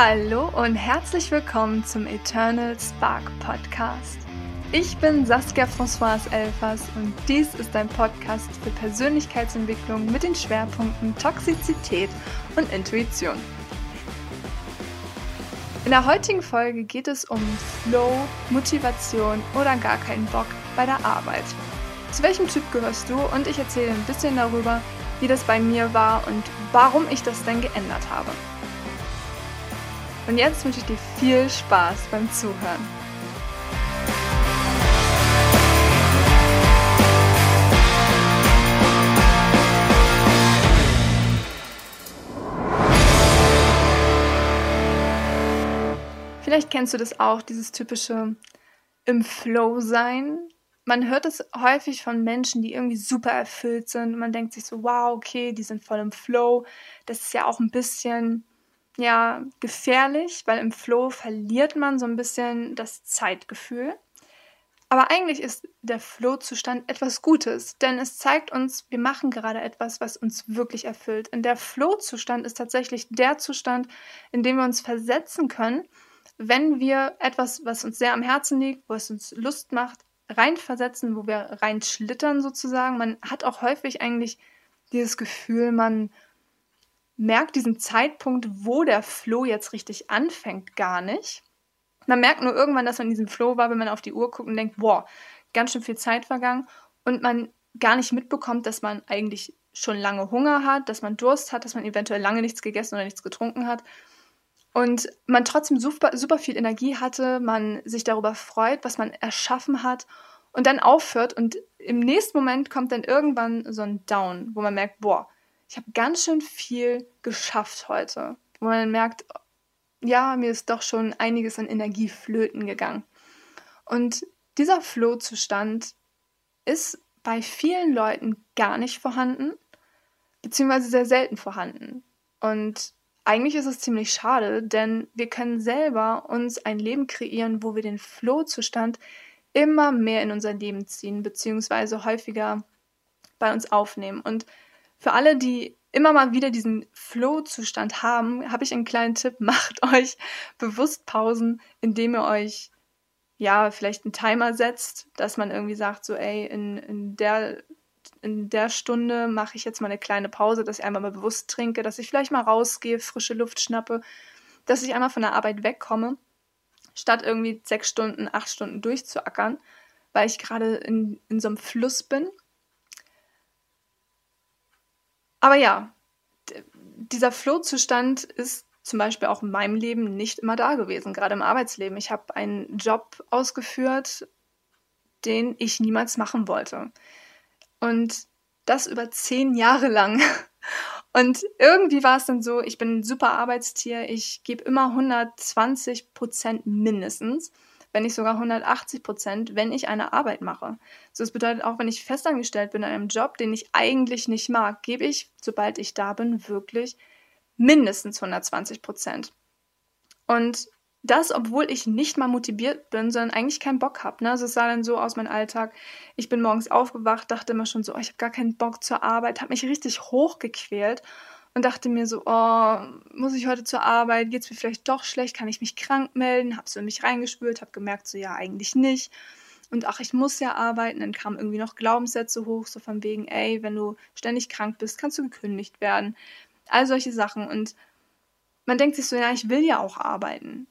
Hallo und herzlich willkommen zum Eternal Spark Podcast. Ich bin Saskia Françoise Elfers und dies ist ein Podcast für Persönlichkeitsentwicklung mit den Schwerpunkten Toxizität und Intuition. In der heutigen Folge geht es um Flow, Motivation oder gar keinen Bock bei der Arbeit. Zu welchem Typ gehörst du? Und ich erzähle ein bisschen darüber, wie das bei mir war und warum ich das denn geändert habe. Und jetzt wünsche ich dir viel Spaß beim Zuhören. Vielleicht kennst du das auch, dieses typische im Flow sein. Man hört es häufig von Menschen, die irgendwie super erfüllt sind. man denkt sich so, wow, okay, die sind voll im Flow. Das ist ja auch ein bisschen ja gefährlich, weil im Flow verliert man so ein bisschen das Zeitgefühl. Aber eigentlich ist der Flow-Zustand etwas Gutes, denn es zeigt uns, wir machen gerade etwas, was uns wirklich erfüllt. Und der Flow-Zustand ist tatsächlich der Zustand, in dem wir uns versetzen können, wenn wir etwas, was uns sehr am Herzen liegt, wo es uns Lust macht, reinversetzen, wo wir reinschlittern sozusagen. Man hat auch häufig eigentlich dieses Gefühl, man merkt diesen Zeitpunkt, wo der Flow jetzt richtig anfängt, gar nicht. Man merkt nur irgendwann, dass man in diesem Flow war, wenn man auf die Uhr guckt und denkt, boah, ganz schön viel Zeit vergangen. Und man gar nicht mitbekommt, dass man eigentlich schon lange Hunger hat, dass man Durst hat, dass man eventuell lange nichts gegessen oder nichts getrunken hat. Und man trotzdem super, super viel Energie hatte, man sich darüber freut, was man erschaffen hat und dann aufhört. Und im nächsten Moment kommt dann irgendwann so ein Down, wo man merkt, boah, ich habe ganz schön viel geschafft heute. Wo man merkt, ja, mir ist doch schon einiges an Energie flöten gegangen. Und dieser Flow-Zustand ist bei vielen Leuten gar nicht vorhanden, beziehungsweise sehr selten vorhanden. Und eigentlich ist es ziemlich schade, denn wir können selber uns ein Leben kreieren, wo wir den Flow-Zustand immer mehr in unser Leben ziehen, beziehungsweise häufiger bei uns aufnehmen. Und für alle, die immer mal wieder diesen Flow-Zustand haben, habe ich einen kleinen Tipp. Macht euch bewusst Pausen, indem ihr euch ja vielleicht einen Timer setzt, dass man irgendwie sagt, so, ey, in, in der in der Stunde mache ich jetzt mal eine kleine Pause, dass ich einmal mal bewusst trinke, dass ich vielleicht mal rausgehe, frische Luft schnappe, dass ich einmal von der Arbeit wegkomme, statt irgendwie sechs Stunden, acht Stunden durchzuackern, weil ich gerade in, in so einem Fluss bin aber ja, dieser Flow-Zustand ist zum Beispiel auch in meinem Leben nicht immer da gewesen, gerade im Arbeitsleben. Ich habe einen Job ausgeführt, den ich niemals machen wollte. Und das über zehn Jahre lang. Und irgendwie war es dann so, ich bin ein super Arbeitstier, ich gebe immer 120 Prozent mindestens wenn nicht sogar 180 Prozent, wenn ich eine Arbeit mache. So, das bedeutet auch, wenn ich festangestellt bin in einem Job, den ich eigentlich nicht mag, gebe ich, sobald ich da bin, wirklich mindestens 120 Prozent. Und das, obwohl ich nicht mal motiviert bin, sondern eigentlich keinen Bock habe. Ne? Also es sah dann so aus, mein Alltag. Ich bin morgens aufgewacht, dachte immer schon so, oh, ich habe gar keinen Bock zur Arbeit, habe mich richtig hochgequält und dachte mir so, oh, muss ich heute zur Arbeit? Geht es mir vielleicht doch schlecht? Kann ich mich krank melden? Habe so in mich reingespült, habe gemerkt, so ja, eigentlich nicht. Und ach, ich muss ja arbeiten. Dann kamen irgendwie noch Glaubenssätze hoch, so von wegen, ey, wenn du ständig krank bist, kannst du gekündigt werden. All solche Sachen. Und man denkt sich so, ja, ich will ja auch arbeiten.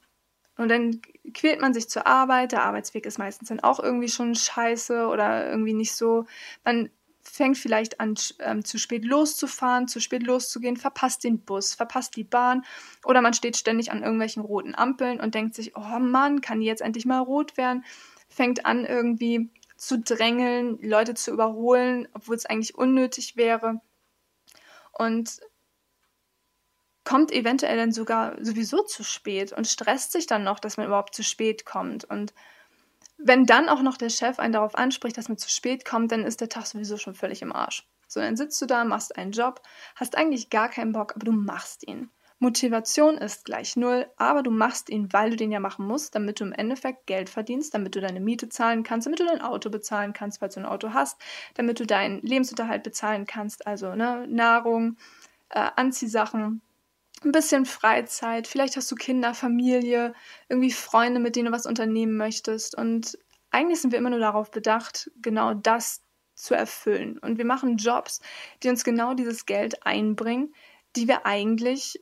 Und dann quält man sich zur Arbeit. Der Arbeitsweg ist meistens dann auch irgendwie schon scheiße oder irgendwie nicht so. Man fängt vielleicht an, ähm, zu spät loszufahren, zu spät loszugehen, verpasst den Bus, verpasst die Bahn oder man steht ständig an irgendwelchen roten Ampeln und denkt sich, oh Mann, kann die jetzt endlich mal rot werden? Fängt an irgendwie zu drängeln, Leute zu überholen, obwohl es eigentlich unnötig wäre. Und kommt eventuell dann sogar sowieso zu spät und stresst sich dann noch, dass man überhaupt zu spät kommt. Und wenn dann auch noch der Chef einen darauf anspricht, dass man zu spät kommt, dann ist der Tag sowieso schon völlig im Arsch. So, dann sitzt du da, machst einen Job, hast eigentlich gar keinen Bock, aber du machst ihn. Motivation ist gleich null, aber du machst ihn, weil du den ja machen musst, damit du im Endeffekt Geld verdienst, damit du deine Miete zahlen kannst, damit du dein Auto bezahlen kannst, falls du ein Auto hast, damit du deinen Lebensunterhalt bezahlen kannst, also ne, Nahrung, äh, Anziehsachen, ein bisschen Freizeit, vielleicht hast du Kinder, Familie, irgendwie Freunde, mit denen du was unternehmen möchtest. Und eigentlich sind wir immer nur darauf bedacht, genau das zu erfüllen. Und wir machen Jobs, die uns genau dieses Geld einbringen, die wir eigentlich,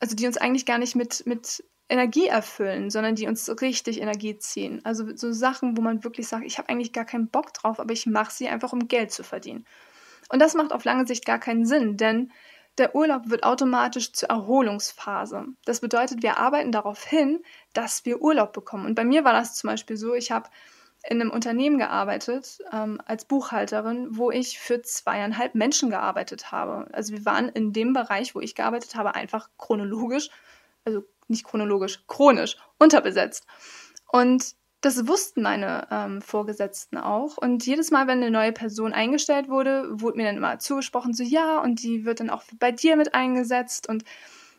also die uns eigentlich gar nicht mit, mit Energie erfüllen, sondern die uns richtig Energie ziehen. Also so Sachen, wo man wirklich sagt, ich habe eigentlich gar keinen Bock drauf, aber ich mache sie einfach, um Geld zu verdienen. Und das macht auf lange Sicht gar keinen Sinn, denn der Urlaub wird automatisch zur Erholungsphase. Das bedeutet, wir arbeiten darauf hin, dass wir Urlaub bekommen. Und bei mir war das zum Beispiel so, ich habe in einem Unternehmen gearbeitet ähm, als Buchhalterin, wo ich für zweieinhalb Menschen gearbeitet habe. Also wir waren in dem Bereich, wo ich gearbeitet habe, einfach chronologisch, also nicht chronologisch, chronisch unterbesetzt. Und das wussten meine ähm, Vorgesetzten auch. Und jedes Mal, wenn eine neue Person eingestellt wurde, wurde mir dann immer zugesprochen, so ja, und die wird dann auch bei dir mit eingesetzt und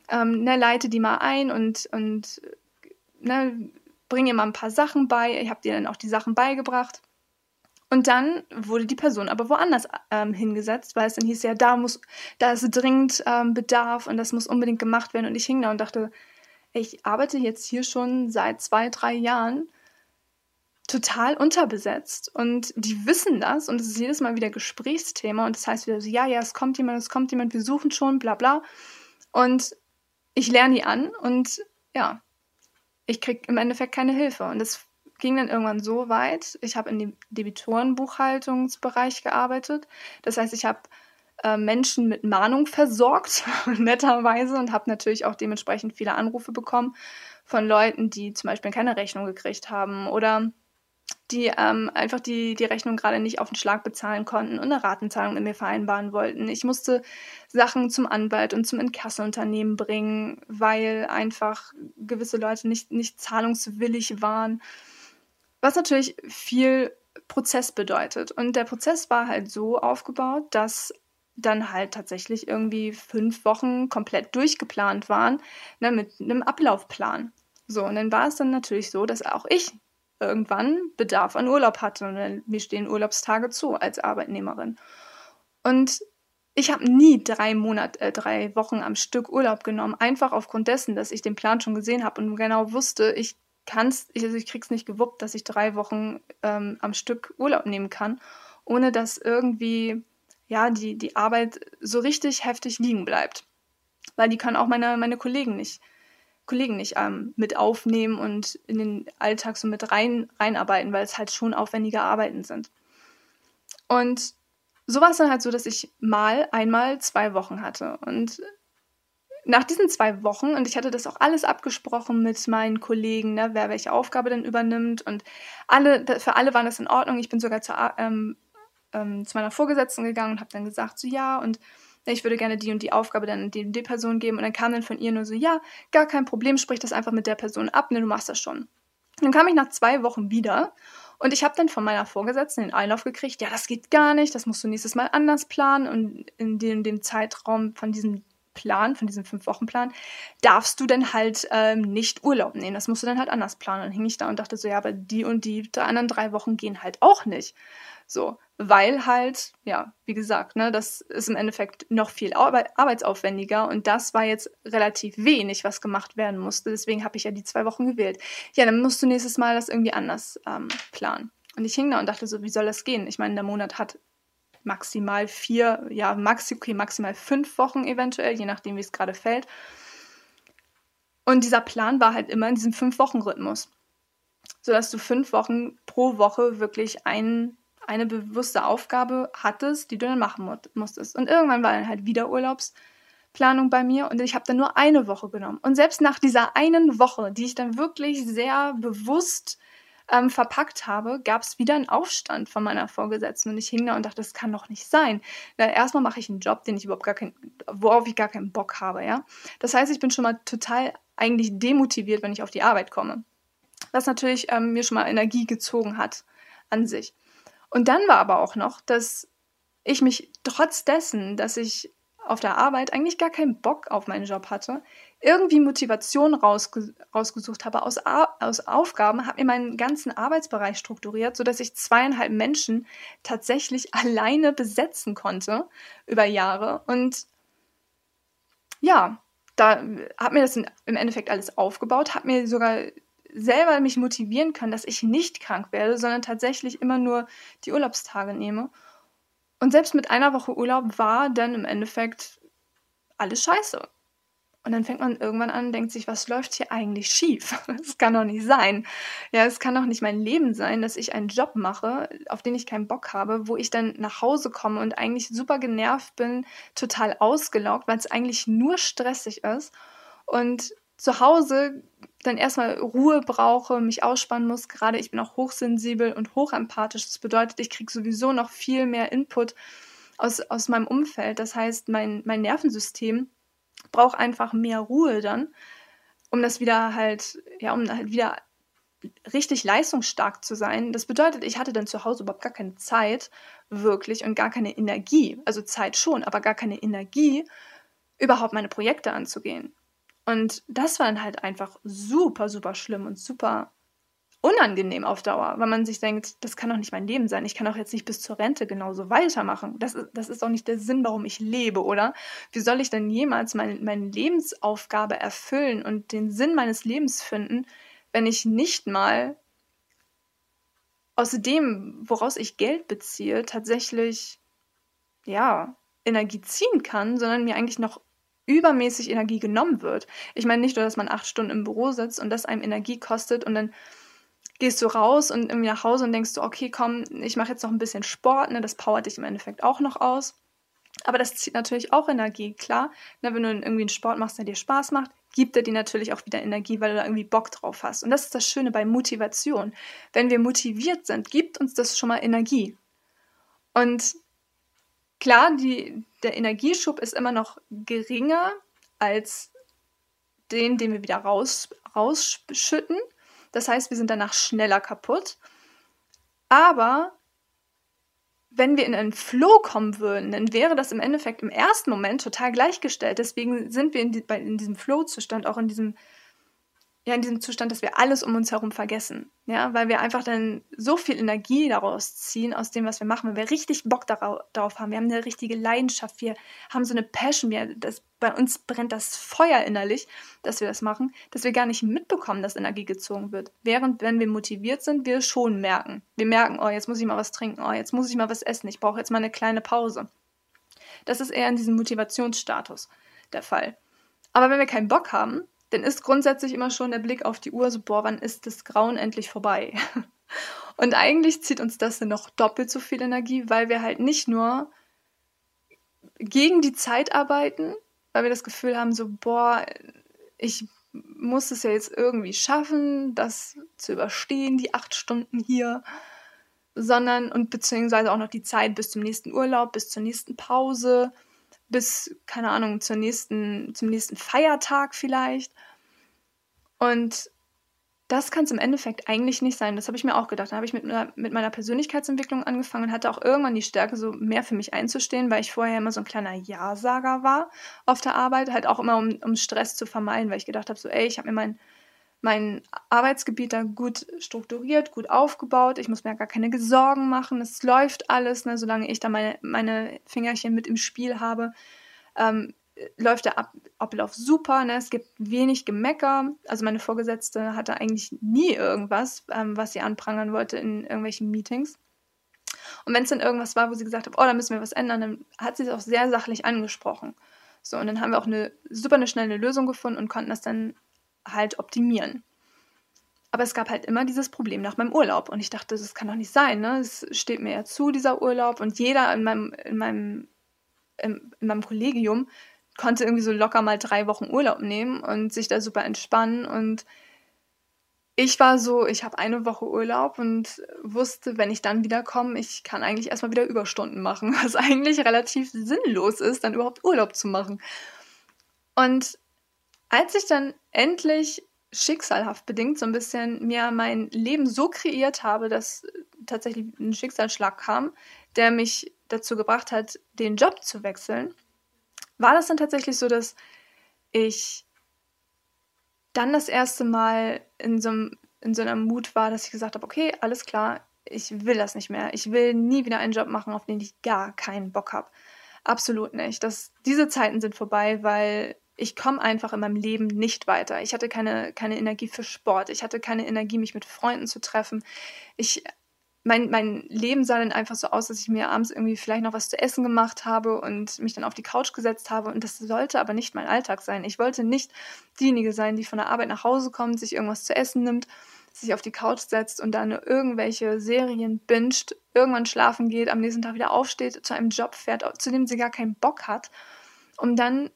ähm, ne, leite die mal ein und, und ne, bringe ihr mal ein paar Sachen bei. Ich habe dir dann auch die Sachen beigebracht. Und dann wurde die Person aber woanders ähm, hingesetzt, weil es dann hieß ja, da muss, da ist dringend ähm, Bedarf und das muss unbedingt gemacht werden. Und ich hing da und dachte, ich arbeite jetzt hier schon seit zwei, drei Jahren total unterbesetzt und die wissen das und es ist jedes Mal wieder Gesprächsthema und das heißt wieder so, ja, ja, es kommt jemand, es kommt jemand, wir suchen schon, bla bla. Und ich lerne die an und ja, ich kriege im Endeffekt keine Hilfe. Und es ging dann irgendwann so weit, ich habe in dem Debitorenbuchhaltungsbereich gearbeitet. Das heißt, ich habe äh, Menschen mit Mahnung versorgt, netterweise, und habe natürlich auch dementsprechend viele Anrufe bekommen von Leuten, die zum Beispiel keine Rechnung gekriegt haben oder die ähm, einfach die, die Rechnung gerade nicht auf den Schlag bezahlen konnten und eine Ratenzahlung mit mir vereinbaren wollten. Ich musste Sachen zum Anwalt und zum Inkasseunternehmen bringen, weil einfach gewisse Leute nicht, nicht zahlungswillig waren. Was natürlich viel Prozess bedeutet. Und der Prozess war halt so aufgebaut, dass dann halt tatsächlich irgendwie fünf Wochen komplett durchgeplant waren, ne, mit einem Ablaufplan. So, und dann war es dann natürlich so, dass auch ich irgendwann Bedarf an Urlaub hatte. Und mir stehen Urlaubstage zu als Arbeitnehmerin. Und ich habe nie drei Monate, äh, drei Wochen am Stück Urlaub genommen, einfach aufgrund dessen, dass ich den Plan schon gesehen habe und genau wusste, ich kann's, ich, also ich krieg's nicht gewuppt, dass ich drei Wochen ähm, am Stück Urlaub nehmen kann, ohne dass irgendwie ja die, die Arbeit so richtig heftig liegen bleibt. Weil die können auch meine, meine Kollegen nicht Kollegen nicht ähm, mit aufnehmen und in den Alltag so mit rein, reinarbeiten, weil es halt schon aufwendige Arbeiten sind. Und so war es dann halt so, dass ich mal einmal zwei Wochen hatte. Und nach diesen zwei Wochen, und ich hatte das auch alles abgesprochen mit meinen Kollegen, ne, wer welche Aufgabe denn übernimmt, und alle, für alle war das in Ordnung. Ich bin sogar zu, ähm, ähm, zu meiner Vorgesetzten gegangen und habe dann gesagt, so ja, und ich würde gerne die und die Aufgabe dann die, die Person geben. Und dann kam dann von ihr nur so, ja, gar kein Problem, sprich das einfach mit der Person ab, ne, du machst das schon. dann kam ich nach zwei Wochen wieder und ich habe dann von meiner Vorgesetzten den Einlauf gekriegt, ja, das geht gar nicht, das musst du nächstes Mal anders planen. Und in dem, dem Zeitraum von diesem Plan, von diesem Fünf-Wochen-Plan, darfst du dann halt ähm, nicht Urlaub nehmen. Das musst du dann halt anders planen. Dann hing ich da und dachte so, ja, aber die und die anderen drei Wochen gehen halt auch nicht. So, weil halt, ja, wie gesagt, ne, das ist im Endeffekt noch viel arbeitsaufwendiger und das war jetzt relativ wenig, was gemacht werden musste. Deswegen habe ich ja die zwei Wochen gewählt. Ja, dann musst du nächstes Mal das irgendwie anders ähm, planen. Und ich hing da und dachte so, wie soll das gehen? Ich meine, der Monat hat maximal vier, ja, maxi, okay, maximal fünf Wochen eventuell, je nachdem, wie es gerade fällt. Und dieser Plan war halt immer in diesem Fünf-Wochen-Rhythmus. Sodass du fünf Wochen pro Woche wirklich einen eine bewusste Aufgabe hattest, die du dann machen musstest. Und irgendwann war dann halt wieder Urlaubsplanung bei mir und ich habe dann nur eine Woche genommen. Und selbst nach dieser einen Woche, die ich dann wirklich sehr bewusst ähm, verpackt habe, gab es wieder einen Aufstand von meiner Vorgesetzten und ich hing da und dachte, das kann doch nicht sein. Na, erstmal mache ich einen Job, den ich überhaupt gar kein, worauf ich gar keinen Bock habe, ja. Das heißt, ich bin schon mal total eigentlich demotiviert, wenn ich auf die Arbeit komme. Was natürlich ähm, mir schon mal Energie gezogen hat an sich. Und dann war aber auch noch, dass ich mich trotz dessen, dass ich auf der Arbeit eigentlich gar keinen Bock auf meinen Job hatte, irgendwie Motivation rausge rausgesucht habe aus, aus Aufgaben, habe mir meinen ganzen Arbeitsbereich strukturiert, sodass ich zweieinhalb Menschen tatsächlich alleine besetzen konnte über Jahre. Und ja, da habe mir das im Endeffekt alles aufgebaut, habe mir sogar selber mich motivieren können, dass ich nicht krank werde, sondern tatsächlich immer nur die Urlaubstage nehme. Und selbst mit einer Woche Urlaub war dann im Endeffekt alles scheiße. Und dann fängt man irgendwann an und denkt sich, was läuft hier eigentlich schief? Das kann doch nicht sein. Ja, es kann doch nicht mein Leben sein, dass ich einen Job mache, auf den ich keinen Bock habe, wo ich dann nach Hause komme und eigentlich super genervt bin, total ausgelaugt, weil es eigentlich nur stressig ist. Und zu Hause dann erstmal Ruhe brauche, mich ausspannen muss. Gerade ich bin auch hochsensibel und hochempathisch. Das bedeutet, ich kriege sowieso noch viel mehr Input aus, aus meinem Umfeld. Das heißt, mein, mein Nervensystem brauche einfach mehr Ruhe dann, um das wieder halt, ja, um halt wieder richtig leistungsstark zu sein. Das bedeutet, ich hatte dann zu Hause überhaupt gar keine Zeit, wirklich, und gar keine Energie. Also Zeit schon, aber gar keine Energie, überhaupt meine Projekte anzugehen. Und das war dann halt einfach super, super schlimm und super unangenehm auf Dauer, weil man sich denkt, das kann doch nicht mein Leben sein. Ich kann doch jetzt nicht bis zur Rente genauso weitermachen. Das ist, das ist doch nicht der Sinn, warum ich lebe, oder? Wie soll ich denn jemals mein, meine Lebensaufgabe erfüllen und den Sinn meines Lebens finden, wenn ich nicht mal aus dem, woraus ich Geld beziehe, tatsächlich, ja, Energie ziehen kann, sondern mir eigentlich noch übermäßig Energie genommen wird. Ich meine nicht nur, dass man acht Stunden im Büro sitzt und das einem Energie kostet und dann gehst du raus und irgendwie nach Hause und denkst du, okay, komm, ich mache jetzt noch ein bisschen Sport, ne, das powert dich im Endeffekt auch noch aus. Aber das zieht natürlich auch Energie, klar. Ne, wenn du irgendwie einen Sport machst, der dir Spaß macht, gibt er dir natürlich auch wieder Energie, weil du da irgendwie Bock drauf hast. Und das ist das Schöne bei Motivation. Wenn wir motiviert sind, gibt uns das schon mal Energie. Und klar, die, der Energieschub ist immer noch geringer als den, den wir wieder raus, rausschütten. Das heißt, wir sind danach schneller kaputt. Aber wenn wir in einen Flow kommen würden, dann wäre das im Endeffekt im ersten Moment total gleichgestellt. Deswegen sind wir in, die, in diesem Flow-Zustand, auch in diesem ja in diesem Zustand, dass wir alles um uns herum vergessen. Ja, weil wir einfach dann so viel Energie daraus ziehen, aus dem, was wir machen, wenn wir richtig Bock darauf haben. Wir haben eine richtige Leidenschaft, wir haben so eine Passion, wir, das, bei uns brennt das Feuer innerlich, dass wir das machen, dass wir gar nicht mitbekommen, dass Energie gezogen wird. Während, wenn wir motiviert sind, wir schon merken. Wir merken, oh, jetzt muss ich mal was trinken, oh, jetzt muss ich mal was essen, ich brauche jetzt mal eine kleine Pause. Das ist eher in diesem Motivationsstatus der Fall. Aber wenn wir keinen Bock haben, dann ist grundsätzlich immer schon der Blick auf die Uhr so, boah, wann ist das Grauen endlich vorbei? Und eigentlich zieht uns das dann noch doppelt so viel Energie, weil wir halt nicht nur gegen die Zeit arbeiten, weil wir das Gefühl haben, so, boah, ich muss es ja jetzt irgendwie schaffen, das zu überstehen, die acht Stunden hier, sondern und beziehungsweise auch noch die Zeit bis zum nächsten Urlaub, bis zur nächsten Pause, bis, keine Ahnung, zur nächsten, zum nächsten Feiertag vielleicht. Und das kann es im Endeffekt eigentlich nicht sein. Das habe ich mir auch gedacht. Da habe ich mit, mit meiner Persönlichkeitsentwicklung angefangen und hatte auch irgendwann die Stärke, so mehr für mich einzustehen, weil ich vorher immer so ein kleiner Ja-Sager war auf der Arbeit. Halt auch immer, um, um Stress zu vermeiden, weil ich gedacht habe, so, ey, ich habe mir mein, mein Arbeitsgebiet da gut strukturiert, gut aufgebaut. Ich muss mir gar keine Sorgen machen. Es läuft alles, ne, solange ich da meine, meine Fingerchen mit im Spiel habe. Ähm, läuft der Ab Ablauf super. Ne? Es gibt wenig Gemecker. Also meine Vorgesetzte hatte eigentlich nie irgendwas, ähm, was sie anprangern wollte in irgendwelchen Meetings. Und wenn es dann irgendwas war, wo sie gesagt hat, oh, da müssen wir was ändern, dann hat sie es auch sehr sachlich angesprochen. So, und dann haben wir auch eine super eine schnelle Lösung gefunden und konnten das dann halt optimieren. Aber es gab halt immer dieses Problem nach meinem Urlaub. Und ich dachte, das kann doch nicht sein. Ne? Es steht mir ja zu, dieser Urlaub. Und jeder in meinem, in meinem, in, in meinem Kollegium konnte irgendwie so locker mal drei Wochen Urlaub nehmen und sich da super entspannen. Und ich war so, ich habe eine Woche Urlaub und wusste, wenn ich dann wiederkomme, ich kann eigentlich erstmal wieder Überstunden machen, was eigentlich relativ sinnlos ist, dann überhaupt Urlaub zu machen. Und als ich dann endlich schicksalhaft bedingt so ein bisschen mir mein Leben so kreiert habe, dass tatsächlich ein Schicksalsschlag kam, der mich dazu gebracht hat, den Job zu wechseln, war das dann tatsächlich so, dass ich dann das erste Mal in so, einem, in so einer Mut war, dass ich gesagt habe, okay, alles klar, ich will das nicht mehr. Ich will nie wieder einen Job machen, auf den ich gar keinen Bock habe. Absolut nicht. Das, diese Zeiten sind vorbei, weil ich komme einfach in meinem Leben nicht weiter. Ich hatte keine, keine Energie für Sport. Ich hatte keine Energie, mich mit Freunden zu treffen. Ich, mein, mein Leben sah dann einfach so aus, dass ich mir abends irgendwie vielleicht noch was zu essen gemacht habe und mich dann auf die Couch gesetzt habe. Und das sollte aber nicht mein Alltag sein. Ich wollte nicht diejenige sein, die von der Arbeit nach Hause kommt, sich irgendwas zu essen nimmt, sich auf die Couch setzt und dann irgendwelche Serien binscht, irgendwann schlafen geht, am nächsten Tag wieder aufsteht, zu einem Job fährt, zu dem sie gar keinen Bock hat, um dann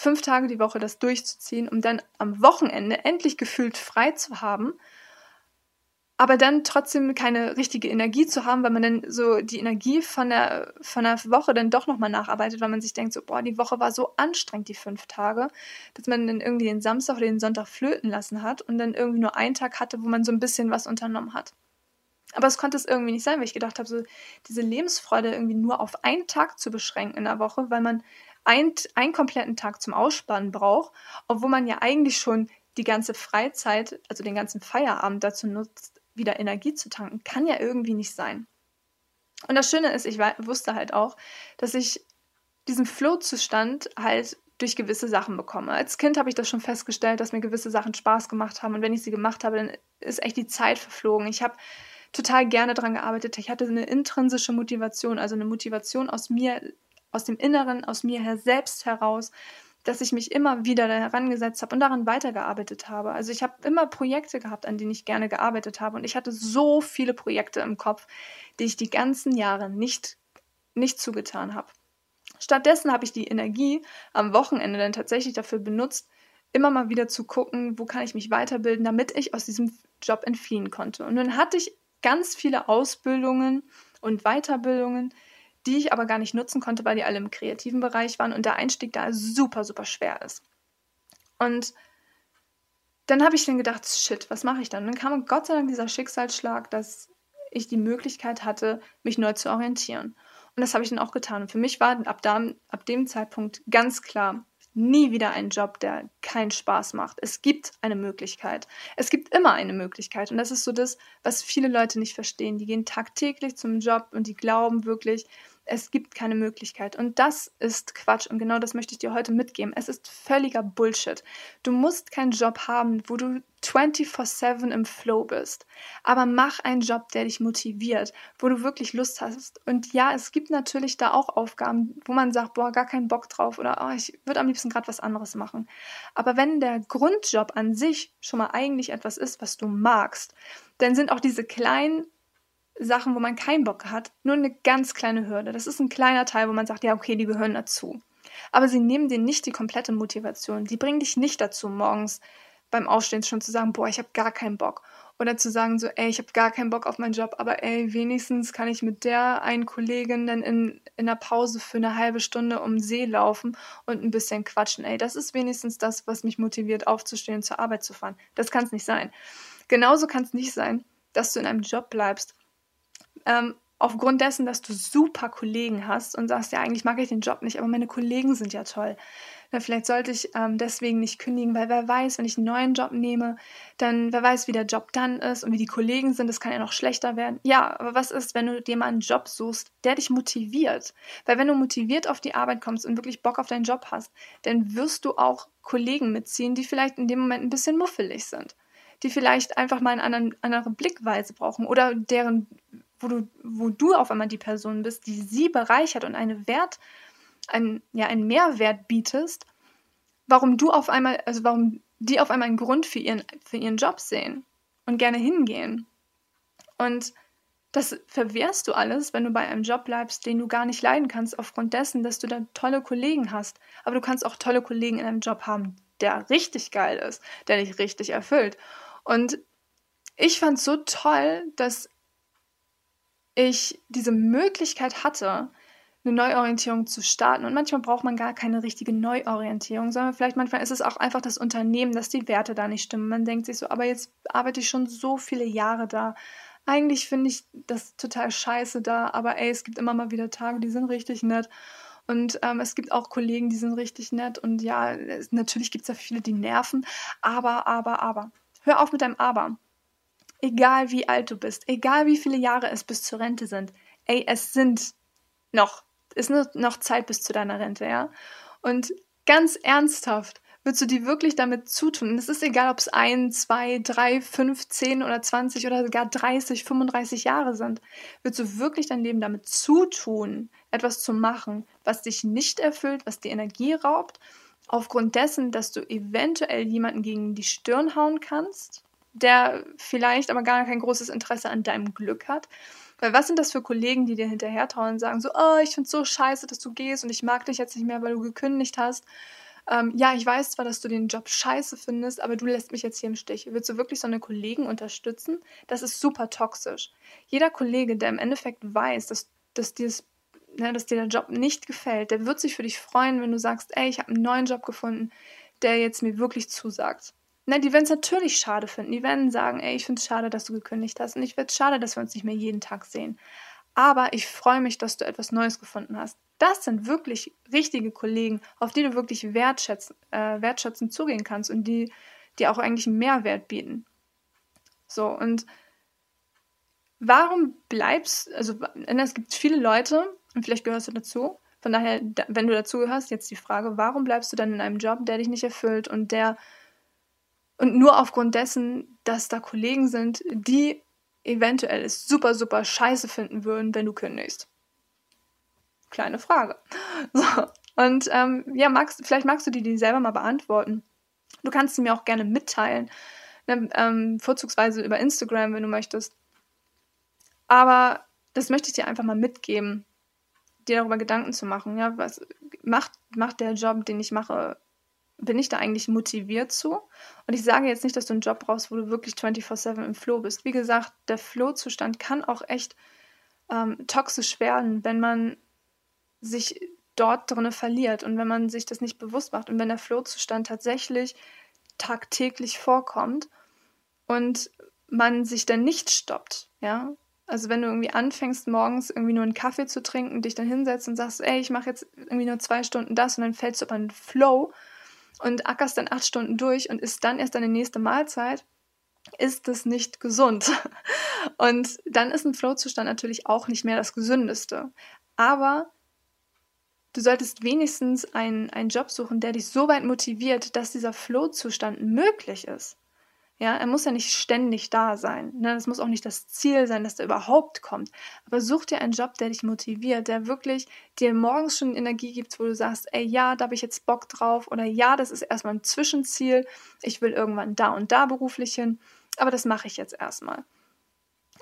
fünf Tage die Woche das durchzuziehen, um dann am Wochenende endlich gefühlt frei zu haben, aber dann trotzdem keine richtige Energie zu haben, weil man dann so die Energie von der, von der Woche dann doch nochmal nacharbeitet, weil man sich denkt, so, boah, die Woche war so anstrengend, die fünf Tage, dass man dann irgendwie den Samstag oder den Sonntag flöten lassen hat und dann irgendwie nur einen Tag hatte, wo man so ein bisschen was unternommen hat. Aber es konnte es irgendwie nicht sein, weil ich gedacht habe, so diese Lebensfreude irgendwie nur auf einen Tag zu beschränken in der Woche, weil man ein, einen kompletten Tag zum Ausspannen braucht, obwohl man ja eigentlich schon die ganze Freizeit, also den ganzen Feierabend dazu nutzt, wieder Energie zu tanken, kann ja irgendwie nicht sein. Und das Schöne ist, ich wusste halt auch, dass ich diesen Flow-Zustand halt durch gewisse Sachen bekomme. Als Kind habe ich das schon festgestellt, dass mir gewisse Sachen Spaß gemacht haben und wenn ich sie gemacht habe, dann ist echt die Zeit verflogen. Ich habe total gerne daran gearbeitet. Ich hatte eine intrinsische Motivation, also eine Motivation aus mir aus dem Inneren, aus mir her selbst heraus, dass ich mich immer wieder da herangesetzt habe und daran weitergearbeitet habe. Also ich habe immer Projekte gehabt, an denen ich gerne gearbeitet habe und ich hatte so viele Projekte im Kopf, die ich die ganzen Jahre nicht, nicht zugetan habe. Stattdessen habe ich die Energie am Wochenende dann tatsächlich dafür benutzt, immer mal wieder zu gucken, wo kann ich mich weiterbilden, damit ich aus diesem Job entfliehen konnte. Und dann hatte ich ganz viele Ausbildungen und Weiterbildungen, die ich aber gar nicht nutzen konnte, weil die alle im kreativen Bereich waren und der Einstieg da super, super schwer ist. Und dann habe ich dann gedacht, shit, was mache ich dann? Und dann kam Gott sei Dank dieser Schicksalsschlag, dass ich die Möglichkeit hatte, mich neu zu orientieren. Und das habe ich dann auch getan. Und für mich war ab, da, ab dem Zeitpunkt ganz klar, nie wieder ein Job, der keinen Spaß macht. Es gibt eine Möglichkeit. Es gibt immer eine Möglichkeit. Und das ist so das, was viele Leute nicht verstehen. Die gehen tagtäglich zum Job und die glauben wirklich, es gibt keine Möglichkeit. Und das ist Quatsch. Und genau das möchte ich dir heute mitgeben. Es ist völliger Bullshit. Du musst keinen Job haben, wo du 24-7 im Flow bist. Aber mach einen Job, der dich motiviert, wo du wirklich Lust hast. Und ja, es gibt natürlich da auch Aufgaben, wo man sagt, boah, gar keinen Bock drauf oder oh, ich würde am liebsten gerade was anderes machen. Aber wenn der Grundjob an sich schon mal eigentlich etwas ist, was du magst, dann sind auch diese kleinen Sachen, wo man keinen Bock hat, nur eine ganz kleine Hürde. Das ist ein kleiner Teil, wo man sagt, ja, okay, die gehören dazu. Aber sie nehmen dir nicht die komplette Motivation. Die bringen dich nicht dazu, morgens beim Aufstehen schon zu sagen, boah, ich habe gar keinen Bock. Oder zu sagen so, ey, ich habe gar keinen Bock auf meinen Job, aber ey, wenigstens kann ich mit der einen Kollegin dann in, in der Pause für eine halbe Stunde um den See laufen und ein bisschen quatschen. Ey, das ist wenigstens das, was mich motiviert, aufzustehen und zur Arbeit zu fahren. Das kann es nicht sein. Genauso kann es nicht sein, dass du in einem Job bleibst, ähm, aufgrund dessen, dass du super Kollegen hast und sagst, ja, eigentlich mag ich den Job nicht, aber meine Kollegen sind ja toll. Na, vielleicht sollte ich ähm, deswegen nicht kündigen, weil wer weiß, wenn ich einen neuen Job nehme, dann wer weiß, wie der Job dann ist und wie die Kollegen sind, das kann ja noch schlechter werden. Ja, aber was ist, wenn du dir mal einen Job suchst, der dich motiviert? Weil wenn du motiviert auf die Arbeit kommst und wirklich Bock auf deinen Job hast, dann wirst du auch Kollegen mitziehen, die vielleicht in dem Moment ein bisschen muffelig sind die vielleicht einfach mal eine andere Blickweise brauchen oder deren wo du, wo du auf einmal die Person bist, die sie bereichert und einen Wert, ein, ja, einen Mehrwert bietest, warum du auf einmal, also warum die auf einmal einen Grund für ihren, für ihren Job sehen und gerne hingehen. Und das verwehrst du alles, wenn du bei einem Job bleibst, den du gar nicht leiden kannst, aufgrund dessen, dass du da tolle Kollegen hast. Aber du kannst auch tolle Kollegen in einem Job haben, der richtig geil ist, der dich richtig erfüllt. Und ich fand es so toll, dass ich diese Möglichkeit hatte, eine Neuorientierung zu starten. Und manchmal braucht man gar keine richtige Neuorientierung, sondern vielleicht manchmal ist es auch einfach das Unternehmen, dass die Werte da nicht stimmen. Man denkt sich so, aber jetzt arbeite ich schon so viele Jahre da. Eigentlich finde ich das total scheiße da, aber ey, es gibt immer mal wieder Tage, die sind richtig nett. Und ähm, es gibt auch Kollegen, die sind richtig nett. Und ja, natürlich gibt es ja viele, die nerven. Aber, aber, aber. Hör auf mit deinem Aber egal wie alt du bist, egal wie viele Jahre es bis zur Rente sind, ey, es sind noch, ist nur noch Zeit bis zu deiner Rente, ja. Und Ganz ernsthaft. Würdest du die wirklich damit zutun? Es ist egal, ob es ein, zwei, drei, fünf, zehn oder zwanzig oder sogar 30, 35 Jahre sind. Würdest du wirklich dein Leben damit zutun, etwas zu machen, was dich nicht erfüllt, was dir Energie raubt, aufgrund dessen, dass du eventuell jemanden gegen die Stirn hauen kannst, der vielleicht aber gar kein großes Interesse an deinem Glück hat? Weil was sind das für Kollegen, die dir hinterher trauen und sagen so, oh, ich find's so scheiße, dass du gehst und ich mag dich jetzt nicht mehr, weil du gekündigt hast ähm, ja, ich weiß zwar, dass du den Job scheiße findest, aber du lässt mich jetzt hier im Stich. Willst du wirklich so eine Kollegen unterstützen? Das ist super toxisch. Jeder Kollege, der im Endeffekt weiß, dass, dass, ne, dass dir der Job nicht gefällt, der wird sich für dich freuen, wenn du sagst, ey, ich habe einen neuen Job gefunden, der jetzt mir wirklich zusagt. Ne, die werden es natürlich schade finden. Die werden sagen, ey, ich finde es schade, dass du gekündigt hast und ich finde es schade, dass wir uns nicht mehr jeden Tag sehen. Aber ich freue mich, dass du etwas Neues gefunden hast. Das sind wirklich richtige Kollegen, auf die du wirklich wertschätzen, äh, wertschätzend zugehen kannst und die dir auch eigentlich einen Mehrwert bieten. So, und warum bleibst, also es gibt viele Leute, und vielleicht gehörst du dazu, von daher, wenn du dazu gehörst, jetzt die Frage, warum bleibst du dann in einem Job, der dich nicht erfüllt und der und nur aufgrund dessen, dass da Kollegen sind, die eventuell es super, super scheiße finden würden, wenn du kündigst? Kleine Frage. So. Und ähm, ja, magst, vielleicht magst du die, die selber mal beantworten. Du kannst sie mir auch gerne mitteilen. Ne, ähm, vorzugsweise über Instagram, wenn du möchtest. Aber das möchte ich dir einfach mal mitgeben, dir darüber Gedanken zu machen. Ja, was macht, macht der Job, den ich mache, bin ich da eigentlich motiviert zu? Und ich sage jetzt nicht, dass du einen Job brauchst, wo du wirklich 24-7 im Flow bist. Wie gesagt, der Flow-Zustand kann auch echt ähm, toxisch werden, wenn man sich dort drinne verliert und wenn man sich das nicht bewusst macht und wenn der Flow-Zustand tatsächlich tagtäglich vorkommt und man sich dann nicht stoppt, ja. Also wenn du irgendwie anfängst, morgens irgendwie nur einen Kaffee zu trinken, dich dann hinsetzt und sagst, ey, ich mache jetzt irgendwie nur zwei Stunden das und dann fällst du auf einen Flow und ackerst dann acht Stunden durch und isst dann erst deine nächste Mahlzeit, ist das nicht gesund. Und dann ist ein Flow-Zustand natürlich auch nicht mehr das Gesündeste. Aber du solltest wenigstens einen, einen Job suchen, der dich so weit motiviert, dass dieser Flow-Zustand möglich ist. Ja, er muss ja nicht ständig da sein. Ne? Das muss auch nicht das Ziel sein, dass er überhaupt kommt. Aber such dir einen Job, der dich motiviert, der wirklich dir morgens schon Energie gibt, wo du sagst, ey, ja, da habe ich jetzt Bock drauf. Oder ja, das ist erstmal ein Zwischenziel. Ich will irgendwann da und da beruflich hin. Aber das mache ich jetzt erstmal.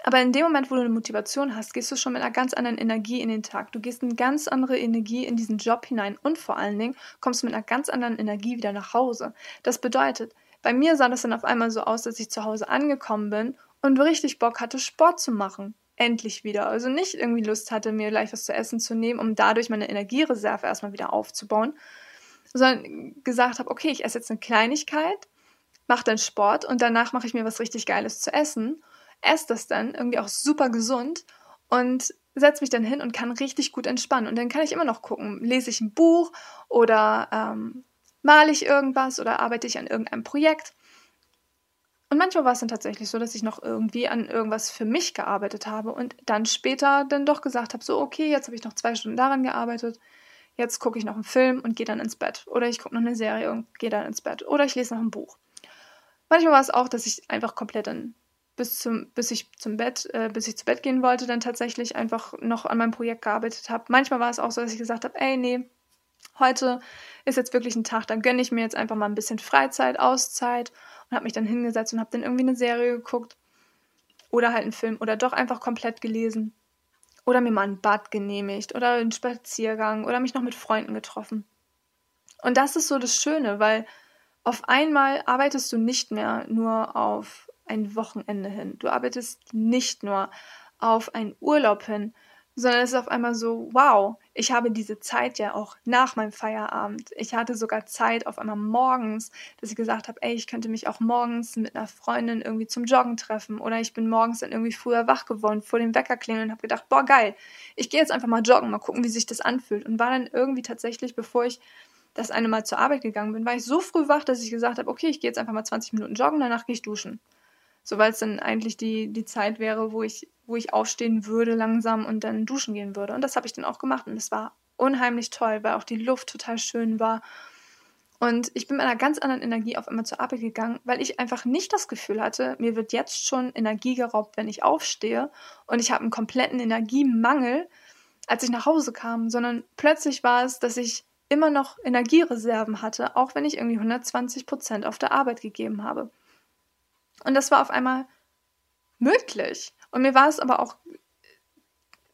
Aber in dem Moment, wo du eine Motivation hast, gehst du schon mit einer ganz anderen Energie in den Tag. Du gehst eine ganz andere Energie in diesen Job hinein und vor allen Dingen kommst du mit einer ganz anderen Energie wieder nach Hause. Das bedeutet, bei mir sah das dann auf einmal so aus, dass ich zu Hause angekommen bin und richtig Bock hatte, Sport zu machen. Endlich wieder. Also nicht irgendwie Lust hatte, mir gleich was zu essen zu nehmen, um dadurch meine Energiereserve erstmal wieder aufzubauen, sondern gesagt habe, okay, ich esse jetzt eine Kleinigkeit, mache dann Sport und danach mache ich mir was richtig Geiles zu essen esse das dann irgendwie auch super gesund und setze mich dann hin und kann richtig gut entspannen. Und dann kann ich immer noch gucken, lese ich ein Buch oder ähm, male ich irgendwas oder arbeite ich an irgendeinem Projekt. Und manchmal war es dann tatsächlich so, dass ich noch irgendwie an irgendwas für mich gearbeitet habe und dann später dann doch gesagt habe, so okay, jetzt habe ich noch zwei Stunden daran gearbeitet, jetzt gucke ich noch einen Film und gehe dann ins Bett. Oder ich gucke noch eine Serie und gehe dann ins Bett. Oder ich lese noch ein Buch. Manchmal war es auch, dass ich einfach komplett dann bis zum, bis ich zum Bett, äh, bis ich zu Bett gehen wollte, dann tatsächlich einfach noch an meinem Projekt gearbeitet habe. Manchmal war es auch so, dass ich gesagt habe, ey, nee, heute ist jetzt wirklich ein Tag, dann gönne ich mir jetzt einfach mal ein bisschen Freizeit, Auszeit und habe mich dann hingesetzt und habe dann irgendwie eine Serie geguckt oder halt einen Film oder doch einfach komplett gelesen oder mir mal ein Bad genehmigt oder einen Spaziergang oder mich noch mit Freunden getroffen. Und das ist so das Schöne, weil auf einmal arbeitest du nicht mehr nur auf ein Wochenende hin. Du arbeitest nicht nur auf einen Urlaub hin, sondern es ist auf einmal so, wow, ich habe diese Zeit ja auch nach meinem Feierabend. Ich hatte sogar Zeit auf einmal morgens, dass ich gesagt habe, ey, ich könnte mich auch morgens mit einer Freundin irgendwie zum Joggen treffen oder ich bin morgens dann irgendwie früher wach geworden vor dem Wecker klingeln und habe gedacht, boah, geil, ich gehe jetzt einfach mal joggen, mal gucken, wie sich das anfühlt und war dann irgendwie tatsächlich, bevor ich das eine Mal zur Arbeit gegangen bin, war ich so früh wach, dass ich gesagt habe, okay, ich gehe jetzt einfach mal 20 Minuten joggen, danach gehe ich duschen. So weil es dann eigentlich die, die Zeit wäre, wo ich, wo ich aufstehen würde langsam und dann duschen gehen würde. Und das habe ich dann auch gemacht und es war unheimlich toll, weil auch die Luft total schön war. Und ich bin mit einer ganz anderen Energie auf einmal zur Arbeit gegangen, weil ich einfach nicht das Gefühl hatte, mir wird jetzt schon Energie geraubt, wenn ich aufstehe und ich habe einen kompletten Energiemangel, als ich nach Hause kam, sondern plötzlich war es, dass ich immer noch Energiereserven hatte, auch wenn ich irgendwie 120 Prozent auf der Arbeit gegeben habe. Und das war auf einmal möglich. Und mir war es aber auch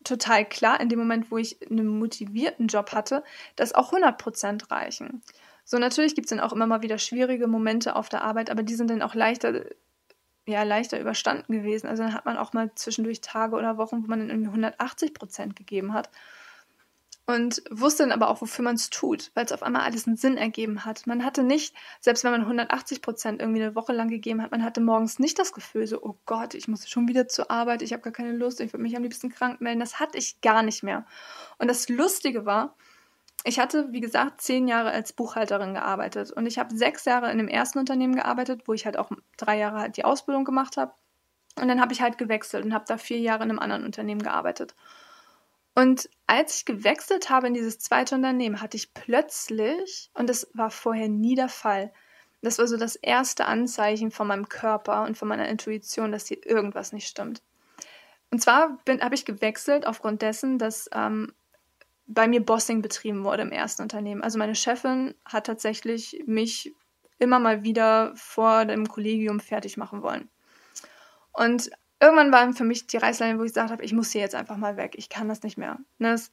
total klar, in dem Moment, wo ich einen motivierten Job hatte, dass auch 100 Prozent reichen. So, natürlich gibt es dann auch immer mal wieder schwierige Momente auf der Arbeit, aber die sind dann auch leichter, ja, leichter überstanden gewesen. Also dann hat man auch mal zwischendurch Tage oder Wochen, wo man dann irgendwie 180 Prozent gegeben hat. Und wusste dann aber auch, wofür man es tut, weil es auf einmal alles einen Sinn ergeben hat. Man hatte nicht, selbst wenn man 180 Prozent irgendwie eine Woche lang gegeben hat, man hatte morgens nicht das Gefühl, so, oh Gott, ich muss schon wieder zur Arbeit, ich habe gar keine Lust, ich würde mich am liebsten krank melden. Das hatte ich gar nicht mehr. Und das Lustige war, ich hatte, wie gesagt, zehn Jahre als Buchhalterin gearbeitet und ich habe sechs Jahre in dem ersten Unternehmen gearbeitet, wo ich halt auch drei Jahre halt die Ausbildung gemacht habe. Und dann habe ich halt gewechselt und habe da vier Jahre in einem anderen Unternehmen gearbeitet. Und als ich gewechselt habe in dieses zweite Unternehmen, hatte ich plötzlich, und das war vorher nie der Fall, das war so das erste Anzeichen von meinem Körper und von meiner Intuition, dass hier irgendwas nicht stimmt. Und zwar habe ich gewechselt aufgrund dessen, dass ähm, bei mir Bossing betrieben wurde im ersten Unternehmen. Also meine Chefin hat tatsächlich mich immer mal wieder vor dem Kollegium fertig machen wollen. Und irgendwann war für mich die Reißleine, wo ich gesagt habe, ich muss hier jetzt einfach mal weg. Ich kann das nicht mehr. Ne, das,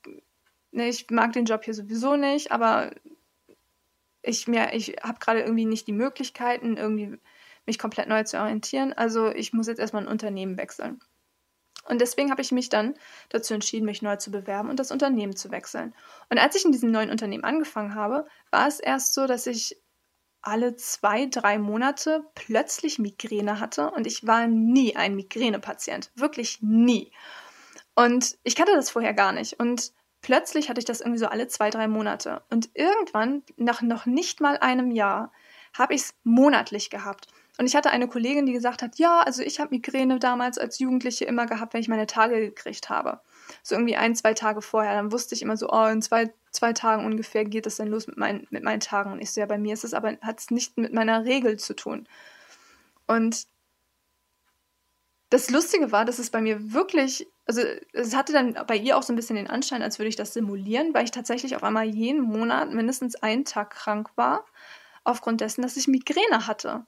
ne, ich mag den Job hier sowieso nicht, aber ich, ich habe gerade irgendwie nicht die Möglichkeiten, irgendwie mich komplett neu zu orientieren. Also ich muss jetzt erstmal ein Unternehmen wechseln. Und deswegen habe ich mich dann dazu entschieden, mich neu zu bewerben und das Unternehmen zu wechseln. Und als ich in diesem neuen Unternehmen angefangen habe, war es erst so, dass ich alle zwei, drei Monate plötzlich Migräne hatte und ich war nie ein Migränepatient. Wirklich nie. Und ich kannte das vorher gar nicht. Und plötzlich hatte ich das irgendwie so alle zwei, drei Monate. Und irgendwann, nach noch nicht mal einem Jahr, habe ich es monatlich gehabt. Und ich hatte eine Kollegin, die gesagt hat, ja, also ich habe Migräne damals als Jugendliche immer gehabt, wenn ich meine Tage gekriegt habe. So irgendwie ein, zwei Tage vorher. Dann wusste ich immer so, oh, in zwei, zwei Tagen ungefähr geht es dann los mit, mein, mit meinen Tagen. Und ich so, ja, bei mir ist es aber, hat es nicht mit meiner Regel zu tun. Und das Lustige war, dass es bei mir wirklich, also es hatte dann bei ihr auch so ein bisschen den Anschein, als würde ich das simulieren, weil ich tatsächlich auf einmal jeden Monat mindestens einen Tag krank war, aufgrund dessen, dass ich Migräne hatte.